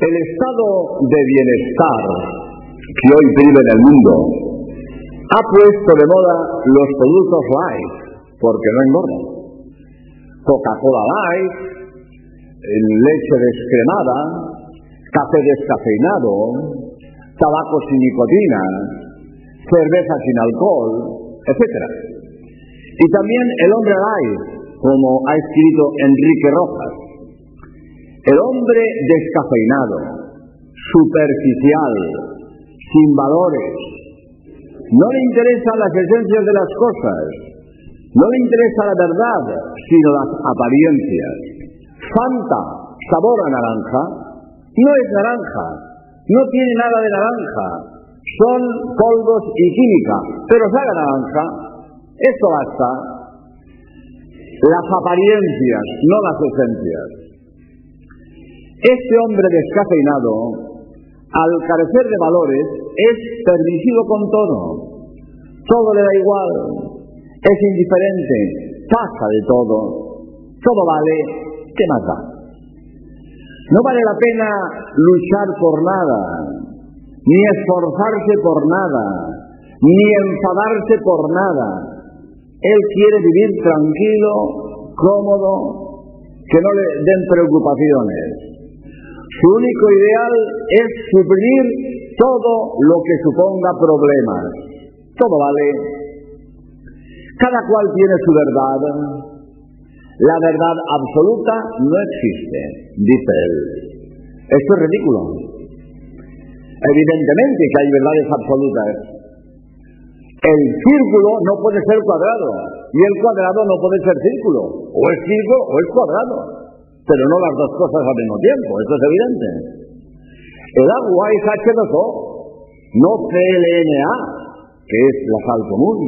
El estado de bienestar que hoy vive en el mundo ha puesto de moda los productos light, porque no engordan. Coca-Cola light, leche descremada, café descafeinado, tabaco sin nicotina, cerveza sin alcohol, etc. Y también el hombre light, como ha escrito Enrique Rojas. El hombre descafeinado, superficial, sin valores, no le interesan las esencias de las cosas, no le interesa la verdad, sino las apariencias. Fanta, sabor a naranja, no es naranja, no tiene nada de naranja, son polvos y química, pero sabe naranja, esto basta. Las apariencias, no las esencias. Este hombre descafeinado, al carecer de valores, es permisivo con todo. Todo le da igual, es indiferente, pasa de todo, todo vale, ¿qué más da? No vale la pena luchar por nada, ni esforzarse por nada, ni enfadarse por nada. Él quiere vivir tranquilo, cómodo, que no le den preocupaciones. Su único ideal es suplir todo lo que suponga problemas. Todo vale. Cada cual tiene su verdad. La verdad absoluta no existe, dice él. Esto es ridículo. Evidentemente que hay verdades absolutas. El círculo no puede ser cuadrado y el cuadrado no puede ser círculo. O es círculo o es cuadrado. Pero no las dos cosas al mismo tiempo, esto es evidente. El agua es H2O, no CLNA, que es la sal común.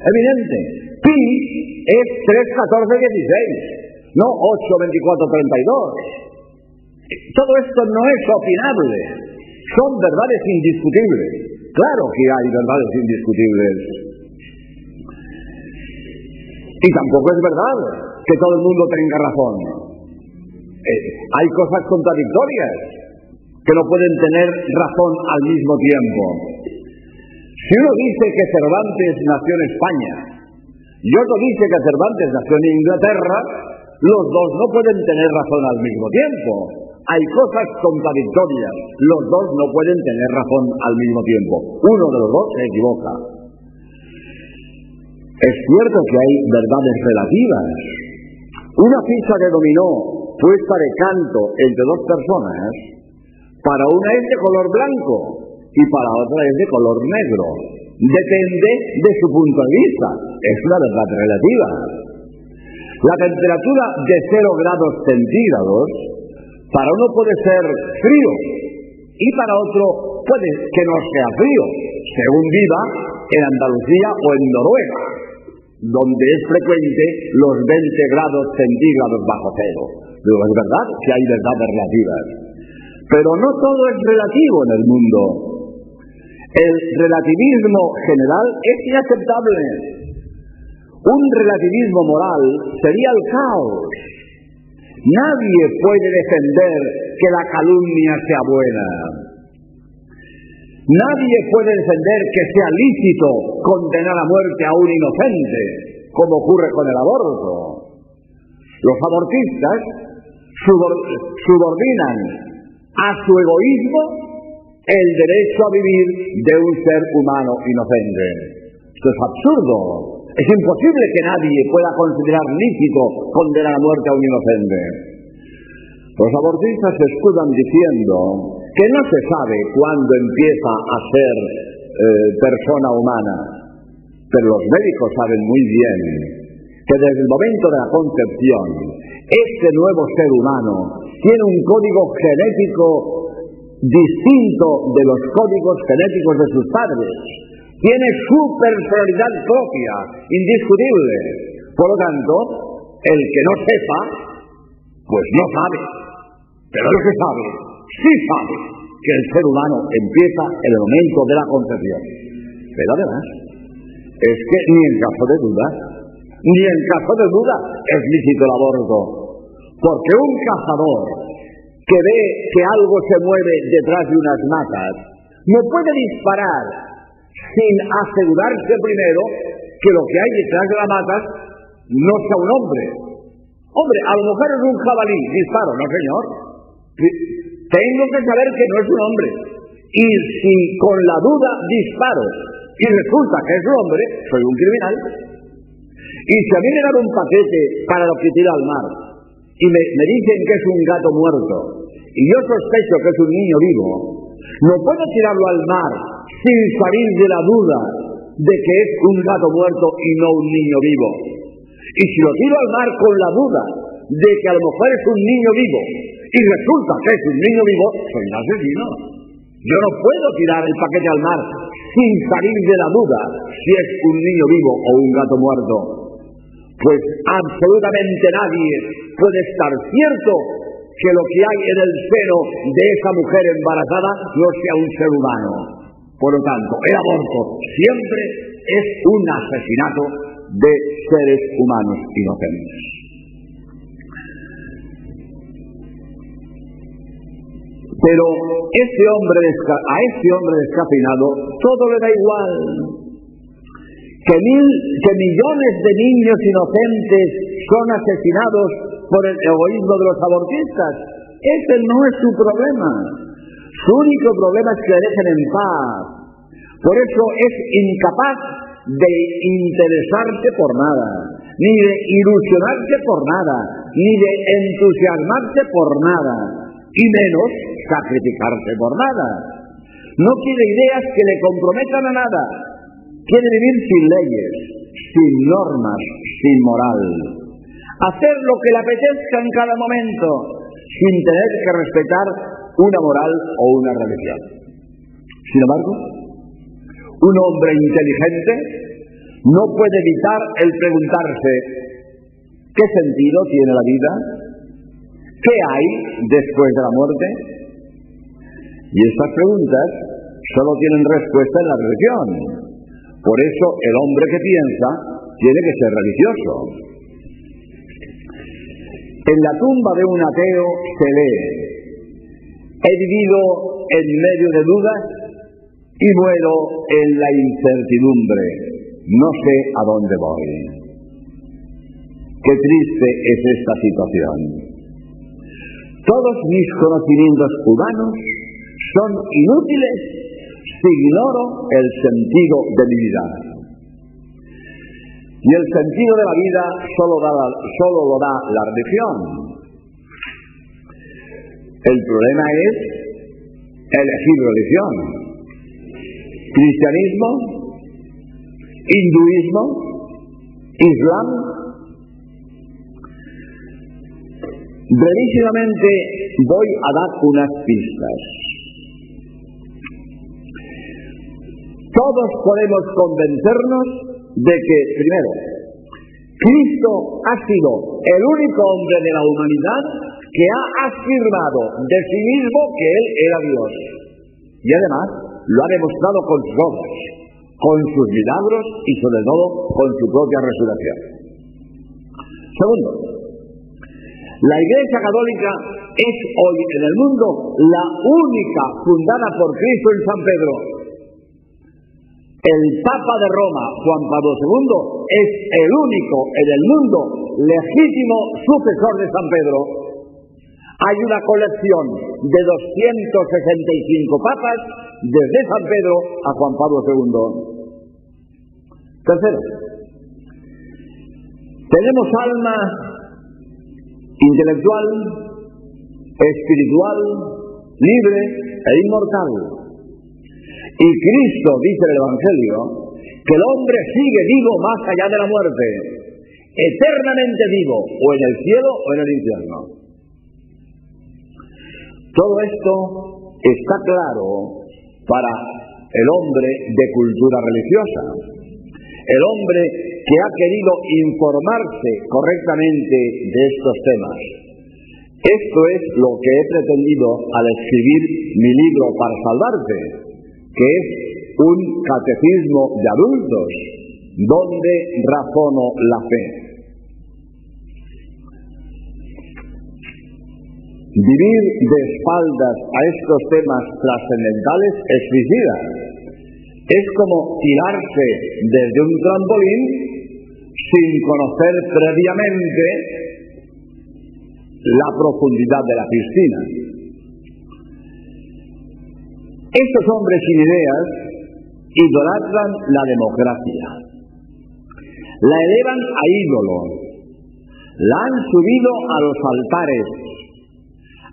Evidente. Pi es 3, 14, 16, no 8, 24, 32. Todo esto no es opinable, son verdades indiscutibles. Claro que hay verdades indiscutibles. Y tampoco es verdad que todo el mundo tenga razón. Eh, hay cosas contradictorias que no pueden tener razón al mismo tiempo. Si uno dice que Cervantes nació en España y otro dice que Cervantes nació en Inglaterra, los dos no pueden tener razón al mismo tiempo. Hay cosas contradictorias, los dos no pueden tener razón al mismo tiempo. Uno de los dos se equivoca. Es cierto que hay verdades relativas. Una ficha de dominó puesta de canto entre dos personas, para una es de color blanco y para otra es de color negro. Depende de su punto de vista. Es una verdad relativa. La temperatura de 0 grados centígrados para uno puede ser frío y para otro puede que no sea frío, según viva en Andalucía o en Noruega, donde es frecuente los 20 grados centígrados bajo cero. Pero es verdad que hay verdades relativas. Pero no todo es relativo en el mundo. El relativismo general es inaceptable. Un relativismo moral sería el caos. Nadie puede defender que la calumnia sea buena. Nadie puede defender que sea lícito condenar a muerte a un inocente, como ocurre con el aborto. Los abortistas subordinan a su egoísmo el derecho a vivir de un ser humano inocente. Esto es absurdo. Es imposible que nadie pueda considerar lícito condenar a muerte a un inocente. Los abortistas se escudan diciendo que no se sabe cuándo empieza a ser eh, persona humana, pero los médicos saben muy bien que desde el momento de la concepción, este nuevo ser humano tiene un código genético distinto de los códigos genéticos de sus padres. Tiene su personalidad propia, indiscutible. Por lo tanto, el que no sepa, pues no sabe. Pero el que sabe, sí sabe que el ser humano empieza en el momento de la concepción. Pero además, es que ni en caso de duda, ni en caso de duda es lícito el aborto. Porque un cazador que ve que algo se mueve detrás de unas matas, no puede disparar sin asegurarse primero que lo que hay detrás de las matas no sea un hombre. Hombre, a lo mejor es un jabalí, disparo, no señor. Tengo que saber que no es un hombre. Y si con la duda disparo y resulta que es un hombre, soy un criminal. Y si a mí me dan un paquete para lo que tira al mar y me, dicen que es un gato muerto y yo sospecho que es un niño vivo, no puedo tirarlo al mar sin salir de la duda de que es un gato muerto y no un niño vivo. Y si lo tiro al mar con la duda de que a lo mejor es un niño vivo y resulta que es un niño vivo, soy un asesino. Yo no puedo tirar el paquete al mar sin salir de la duda si es un niño vivo o un gato muerto. Pues absolutamente nadie puede estar cierto que lo que hay en el seno de esa mujer embarazada no sea un ser humano. Por lo tanto, el aborto siempre es un asesinato de seres humanos inocentes. Pero hombre a ese hombre descafeinado todo le da igual. Que, que millones de niños inocentes son asesinados por el egoísmo de los abortistas. Ese no es su problema. Su único problema es que le dejen en paz. Por eso es incapaz de interesarse por nada, ni de ilusionarse por nada, ni de entusiasmarse por nada, y menos sacrificarse por nada. No quiere ideas que le comprometan a nada. Quiere vivir sin leyes, sin normas, sin moral. Hacer lo que le apetezca en cada momento, sin tener que respetar una moral o una religión. Sin embargo, un hombre inteligente no puede evitar el preguntarse, ¿qué sentido tiene la vida? ¿Qué hay después de la muerte? Y estas preguntas solo tienen respuesta en la religión. Por eso el hombre que piensa tiene que ser religioso. En la tumba de un ateo se lee, he vivido en medio de dudas y muero en la incertidumbre, no sé a dónde voy. Qué triste es esta situación. Todos mis conocimientos humanos son inútiles ignoro el sentido de mi vida. Y el sentido de la vida solo, lo da la religión. El problema es elegir religión. Cristianismo, hinduismo, islam. Brevísimamente voy a dar unas pistas. Todos podemos convencernos de que, primero, Cristo ha sido el único hombre de la humanidad que ha afirmado de sí mismo que Él era Dios. Y además lo ha demostrado con sus obras, con sus milagros y sobre todo con su propia resurrección. Segundo, la Iglesia Católica es hoy en el mundo la única fundada por Cristo en San Pedro el Papa de Roma, Juan Pablo II, es el único en el mundo legítimo sucesor de San Pedro. Hay una colección de 265 papas desde San Pedro a Juan Pablo II. Tercero, tenemos alma intelectual, espiritual, libre e inmortal. Y Cristo dice en el Evangelio que el hombre sigue vivo más allá de la muerte, eternamente vivo, o en el cielo o en el infierno. Todo esto está claro para el hombre de cultura religiosa, el hombre que ha querido informarse correctamente de estos temas. Esto es lo que he pretendido al escribir mi libro para salvarte, que es un catecismo de adultos, donde razono la fe. Vivir de espaldas a estos temas trascendentales es suicida. Es como tirarse desde un trampolín sin conocer previamente la profundidad de la piscina. Estos hombres sin ideas idolatran la democracia, la elevan a ídolo, la han subido a los altares,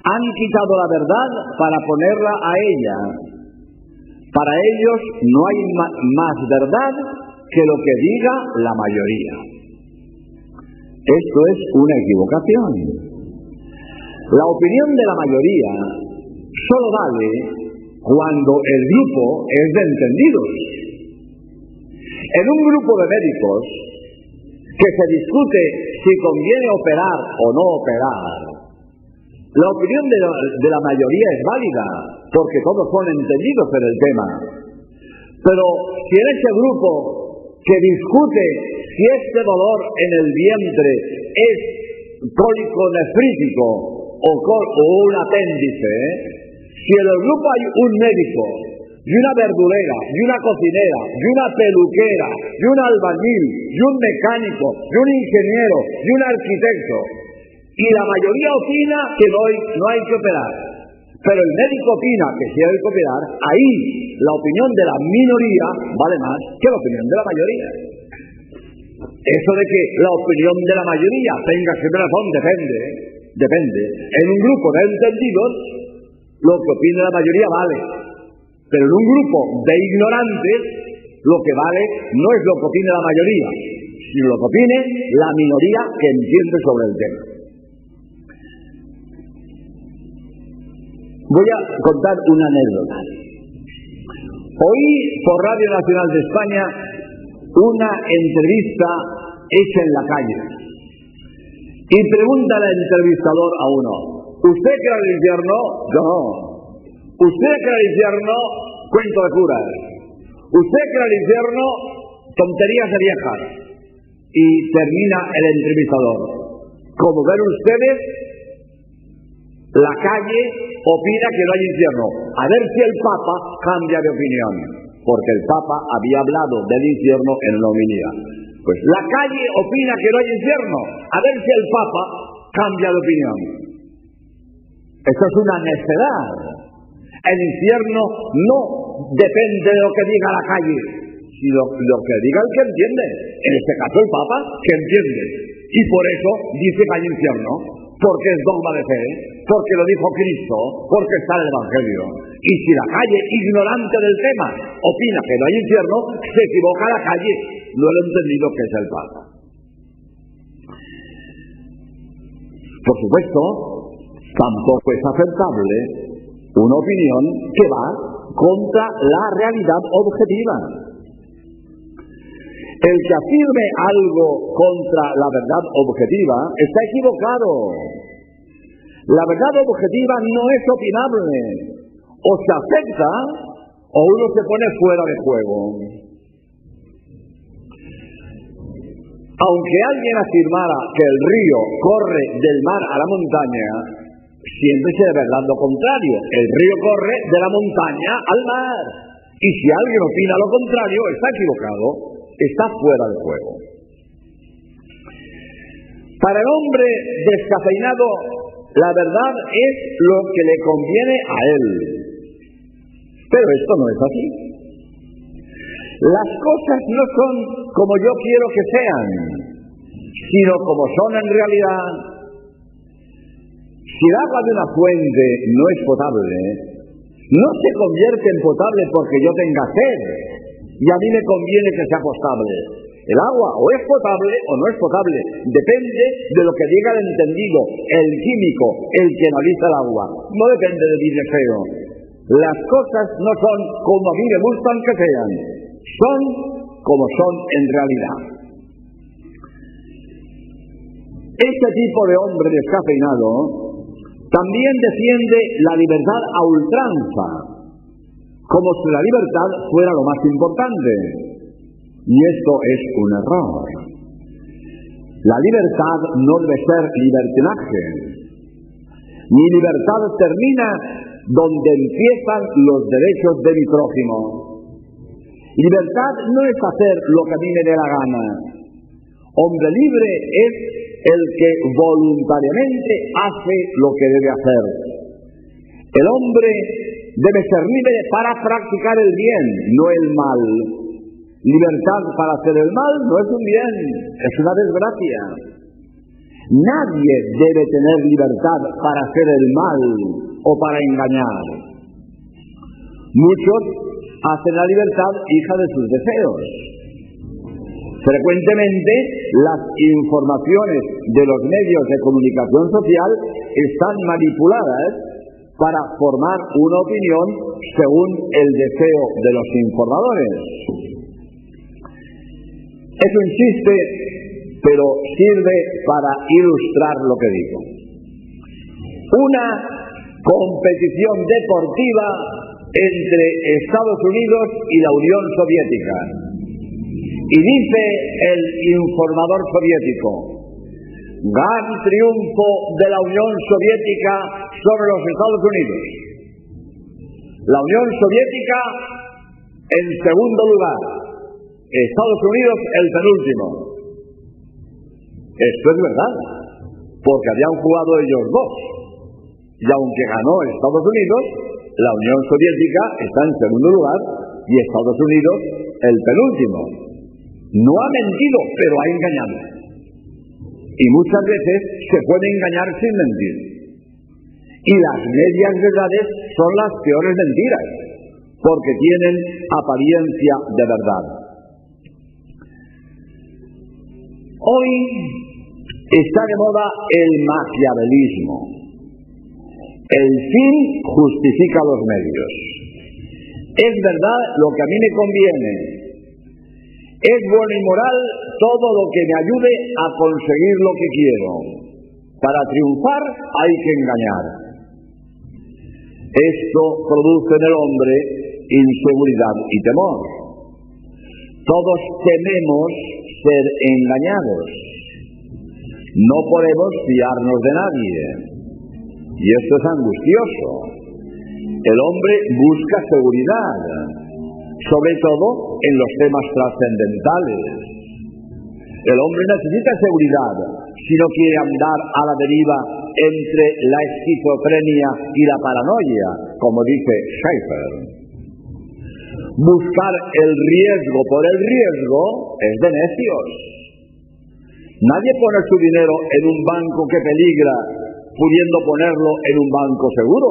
han quitado la verdad para ponerla a ella. Para ellos no hay más verdad que lo que diga la mayoría. Esto es una equivocación. La opinión de la mayoría solo vale cuando el grupo es de entendidos. En un grupo de médicos que se discute si conviene operar o no operar, la opinión de la, de la mayoría es válida porque todos son entendidos en el tema. Pero si en ese grupo que discute si este dolor en el vientre es cólico nefrítico o, o un apéndice, si en el grupo hay un médico y una verdurera y una cocinera y una peluquera y un albañil y un mecánico y un ingeniero y un arquitecto y la mayoría opina que no hay, no hay que operar, pero el médico opina que sí hay que operar, ahí la opinión de la minoría vale más que la opinión de la mayoría. Eso de que la opinión de la mayoría tenga siempre razón depende, depende. En un grupo de entendidos, lo que opina la mayoría vale. Pero en un grupo de ignorantes, lo que vale no es lo que opine la mayoría, sino lo que opine la minoría que entiende sobre el tema. Voy a contar una anécdota. Oí por Radio Nacional de España una entrevista hecha en la calle. Y pregunta al entrevistador a uno, ¿usted cree el infierno? No. ¿Usted cree el infierno? Cuento de curas. ¿Usted cree el infierno? Tonterías de viejas. Y termina el entrevistador. Como ven ustedes, la calle opina que no hay infierno. A ver si el Papa cambia de opinión. Porque el Papa había hablado del infierno en la homilía. Pues la calle opina que no hay infierno. A ver si el Papa cambia de opinión. Esto es una necedad. El infierno no depende de lo que diga la calle, sino lo que diga el que entiende. En este caso el Papa que entiende. Y por eso dice que hay infierno porque es dogma de fe, porque lo dijo Cristo, porque está el Evangelio. Y si la calle, ignorante del tema, opina que no hay infierno, se equivoca la calle. No lo he entendido que es el Papa. Por supuesto, tampoco es aceptable una opinión que va contra la realidad objetiva. El que afirme algo contra la verdad objetiva está equivocado. La verdad objetiva no es opinable. O se acepta o uno se pone fuera de juego. Aunque alguien afirmara que el río corre del mar a la montaña, siempre se verdad lo contrario. El río corre de la montaña al mar. Y si alguien opina lo contrario, está equivocado está fuera de juego. Para el hombre descafeinado, la verdad es lo que le conviene a él. Pero esto no es así. Las cosas no son como yo quiero que sean, sino como son en realidad. Si el agua de una fuente no es potable, no se convierte en potable porque yo tenga sed, y a mí me conviene que sea potable. El agua o es potable o no es potable. Depende de lo que diga el entendido, el químico, el que analiza el agua. No depende de mi deseo. Las cosas no son como a mí me gustan que sean. Son como son en realidad. Este tipo de hombre descafeinado también defiende la libertad a ultranza como si la libertad fuera lo más importante. Y esto es un error. La libertad no debe ser libertinaje. Mi libertad termina donde empiezan los derechos de mi prójimo. Libertad no es hacer lo que a mí me dé la gana. Hombre libre es el que voluntariamente hace lo que debe hacer. El hombre debe ser libre para practicar el bien, no el mal. Libertad para hacer el mal no es un bien, es una desgracia. Nadie debe tener libertad para hacer el mal o para engañar. Muchos hacen la libertad hija de sus deseos. Frecuentemente las informaciones de los medios de comunicación social están manipuladas para formar una opinión según el deseo de los informadores. Es un chiste, pero sirve para ilustrar lo que digo. Una competición deportiva entre Estados Unidos y la Unión Soviética. Y dice el informador soviético, gran triunfo de la Unión Soviética sobre los Estados Unidos. La Unión Soviética en segundo lugar, Estados Unidos el penúltimo. Esto es verdad, porque habían jugado ellos dos. Y aunque ganó Estados Unidos, la Unión Soviética está en segundo lugar y Estados Unidos el penúltimo. No ha mentido, pero ha engañado. Y muchas veces se puede engañar sin mentir. Y las medias verdades son las peores mentiras, porque tienen apariencia de verdad. Hoy está de moda el maquiavelismo el fin justifica los medios. Es verdad lo que a mí me conviene. Es bueno y moral todo lo que me ayude a conseguir lo que quiero. Para triunfar hay que engañar. Esto produce en el hombre inseguridad y temor. Todos tememos ser engañados. No podemos fiarnos de nadie. Y esto es angustioso. El hombre busca seguridad, sobre todo en los temas trascendentales. El hombre necesita seguridad si no quiere andar a la deriva entre la esquizofrenia y la paranoia, como dice Schaeffer. Buscar el riesgo por el riesgo es de necios. Nadie pone su dinero en un banco que peligra pudiendo ponerlo en un banco seguro.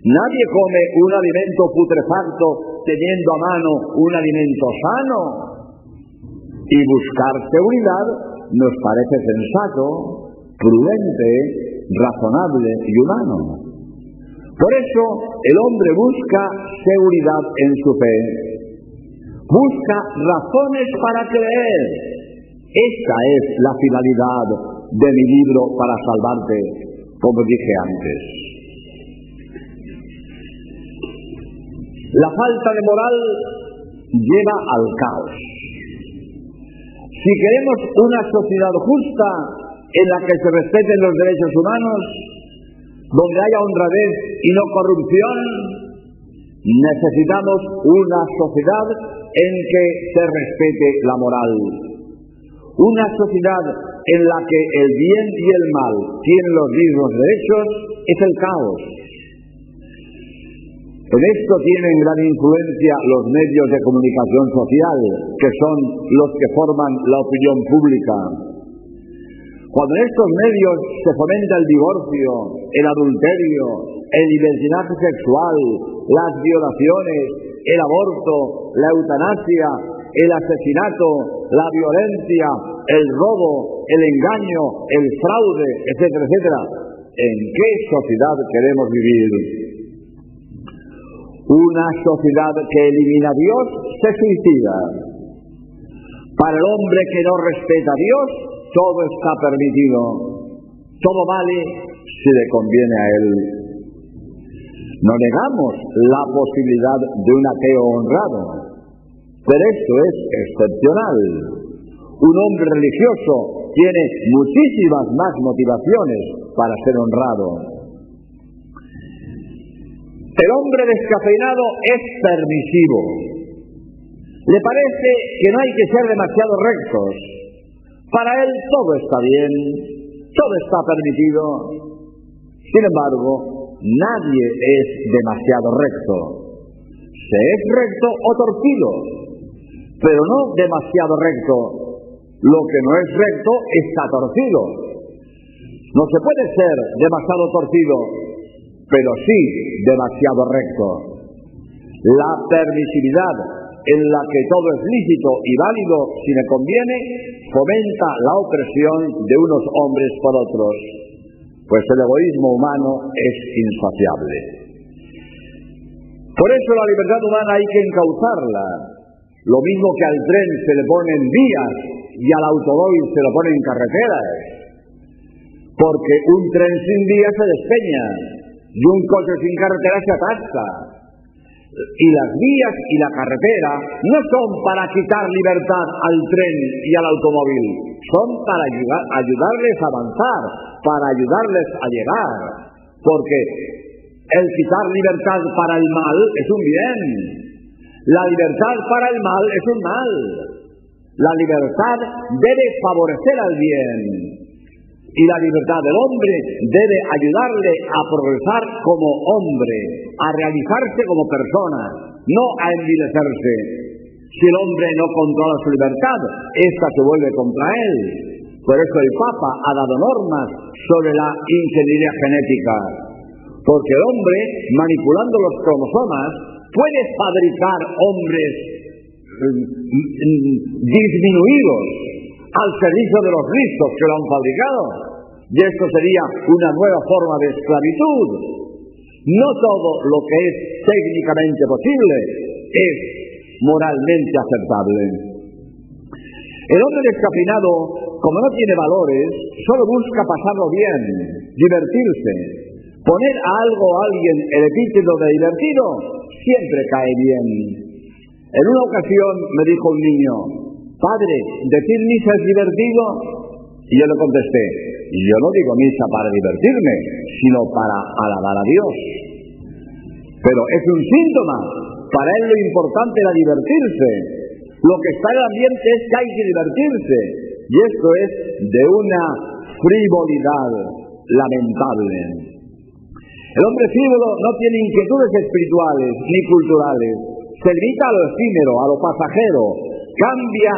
Nadie come un alimento putrefacto teniendo a mano un alimento sano. Y buscar seguridad nos parece sensato, prudente, razonable y humano. Por eso el hombre busca seguridad en su fe. Busca razones para creer. Esta es la finalidad de mi libro para salvarte, como dije antes. La falta de moral lleva al caos. Si queremos una sociedad justa en la que se respeten los derechos humanos, donde haya honradez y no corrupción, necesitamos una sociedad en que se respete la moral. Una sociedad en la que el bien y el mal tienen los mismos derechos es el caos. En esto tienen gran influencia los medios de comunicación social, que son los que forman la opinión pública. Cuando en estos medios se fomenta el divorcio, el adulterio, el libertinaje sexual, las violaciones, el aborto, la eutanasia, el asesinato, la violencia, el robo, el engaño, el fraude, etcétera, etcétera. ¿En qué sociedad queremos vivir? Una sociedad que elimina a Dios se suicida. Para el hombre que no respeta a Dios, todo está permitido. Todo vale si le conviene a él. No negamos la posibilidad de un ateo honrado, pero esto es excepcional. Un hombre religioso tiene muchísimas más motivaciones para ser honrado. El hombre descafeinado es permisivo. Le parece que no hay que ser demasiado rectos. Para él todo está bien, todo está permitido. Sin embargo, nadie es demasiado recto. Se es recto o torcido, pero no demasiado recto. Lo que no es recto está torcido. No se puede ser demasiado torcido, pero sí demasiado recto. La permisividad en la que todo es lícito y válido si me conviene, fomenta la opresión de unos hombres por otros, pues el egoísmo humano es insaciable. Por eso la libertad humana hay que encauzarla, lo mismo que al tren se le ponen vías y al automóvil se le ponen carreteras, porque un tren sin vías se despeña y un coche sin carretera se atasca. Y las vías y la carretera no son para quitar libertad al tren y al automóvil, son para ayudarles a avanzar, para ayudarles a llegar, porque el quitar libertad para el mal es un bien, la libertad para el mal es un mal, la libertad debe favorecer al bien, y la libertad del hombre debe ayudarle a progresar como hombre, a realizarse como persona, no a envilecerse. Si el hombre no controla su libertad, ésta se vuelve contra él. Por eso el Papa ha dado normas sobre la ingeniería genética. Porque el hombre, manipulando los cromosomas, puede fabricar hombres mm, mm, disminuidos al servicio de los listos que lo han fabricado. Y esto sería una nueva forma de esclavitud. No todo lo que es técnicamente posible es moralmente aceptable. El hombre descafeinado, como no tiene valores, solo busca pasarlo bien, divertirse. Poner a algo o a alguien el epíteto de divertido siempre cae bien. En una ocasión me dijo un niño, Padre, ¿decir misa es divertido? Y yo le contesté, yo no digo misa para divertirme, sino para alabar a Dios. Pero es un síntoma. Para él lo importante era divertirse. Lo que está en el ambiente es que hay que divertirse. Y esto es de una frivolidad lamentable. El hombre frívolo no tiene inquietudes espirituales ni culturales. Se limita a lo efímero, a lo pasajero, cambia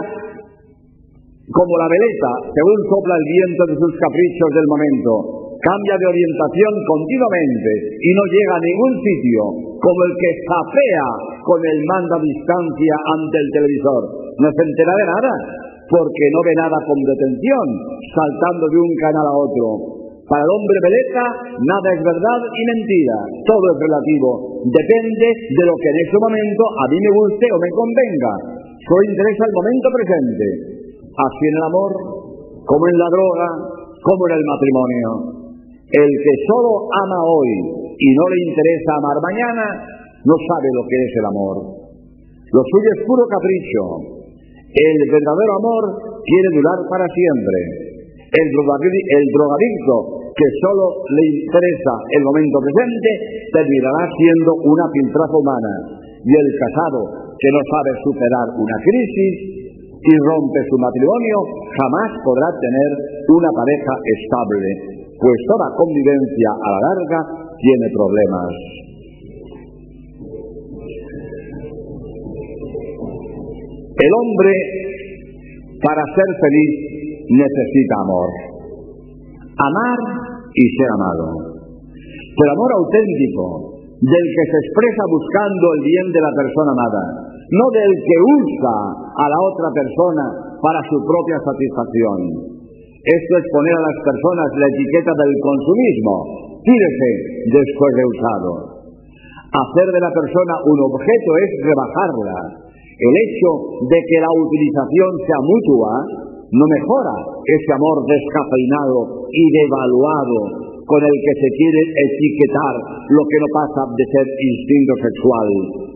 como la veleta según sopla el viento de sus caprichos del momento, cambia de orientación continuamente y no llega a ningún sitio, como el que zapea con el mando a distancia ante el televisor. No se entera de nada, porque no ve nada con detención, saltando de un canal a otro. Para el hombre veleta, nada es verdad y mentira, todo es relativo, depende de lo que en ese momento a mí me guste o me convenga. Solo interesa el momento presente, así en el amor, como en la droga, como en el matrimonio. El que solo ama hoy y no le interesa amar mañana, no sabe lo que es el amor. Lo suyo es puro capricho. El verdadero amor quiere durar para siempre. El, drogadicto que solo le interesa el momento presente terminará siendo una piltrafa humana. Y el casado que no sabe superar una crisis y rompe su matrimonio, jamás podrá tener una pareja estable, pues toda convivencia a la larga tiene problemas. El hombre, para ser feliz, necesita amor. Amar y ser amado. Pero amor auténtico, del que se expresa buscando el bien de la persona amada, no del que usa a la otra persona para su propia satisfacción. Esto es poner a las personas la etiqueta del consumismo. Tírese después de usado. Hacer de la persona un objeto es rebajarla. El hecho de que la utilización sea mutua no mejora ese amor descafeinado y devaluado con el que se quiere etiquetar lo que no pasa de ser instinto sexual.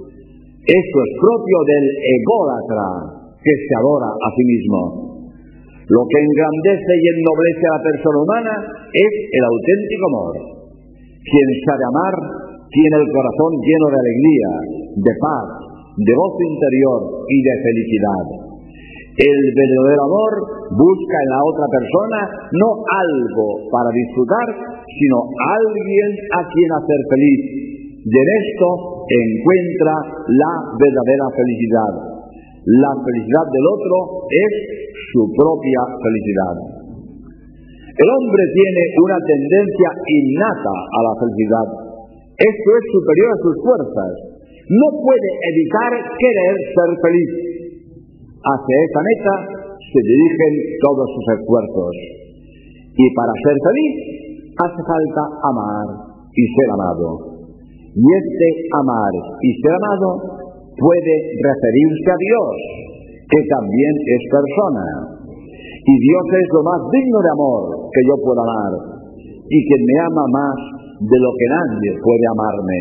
Esto es propio del ególatra que se adora a sí mismo. Lo que engrandece y ennoblece a la persona humana es el auténtico amor. Quien sabe amar tiene el corazón lleno de alegría, de paz, de gozo interior y de felicidad. El verdadero amor busca en la otra persona no algo para disfrutar, sino alguien a quien hacer feliz. Y en esto encuentra la verdadera felicidad. La felicidad del otro es su propia felicidad. El hombre tiene una tendencia innata a la felicidad. Esto es superior a sus fuerzas. No puede evitar querer ser feliz. Hacia esa meta se dirigen todos sus esfuerzos. Y para ser feliz hace falta amar y ser amado. Y este amar y ser amado puede referirse a Dios, que también es persona. Y Dios es lo más digno de amor que yo pueda amar. Y quien me ama más de lo que nadie puede amarme.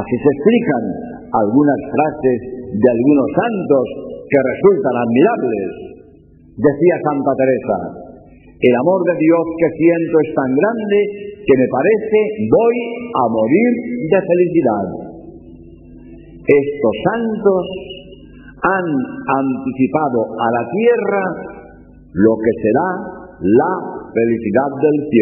Así se explican algunas frases de algunos santos que resultan admirables. Decía Santa Teresa, el amor de Dios que siento es tan grande que me parece voy a morir de felicidad. Estos santos han anticipado a la tierra lo que será la felicidad del cielo.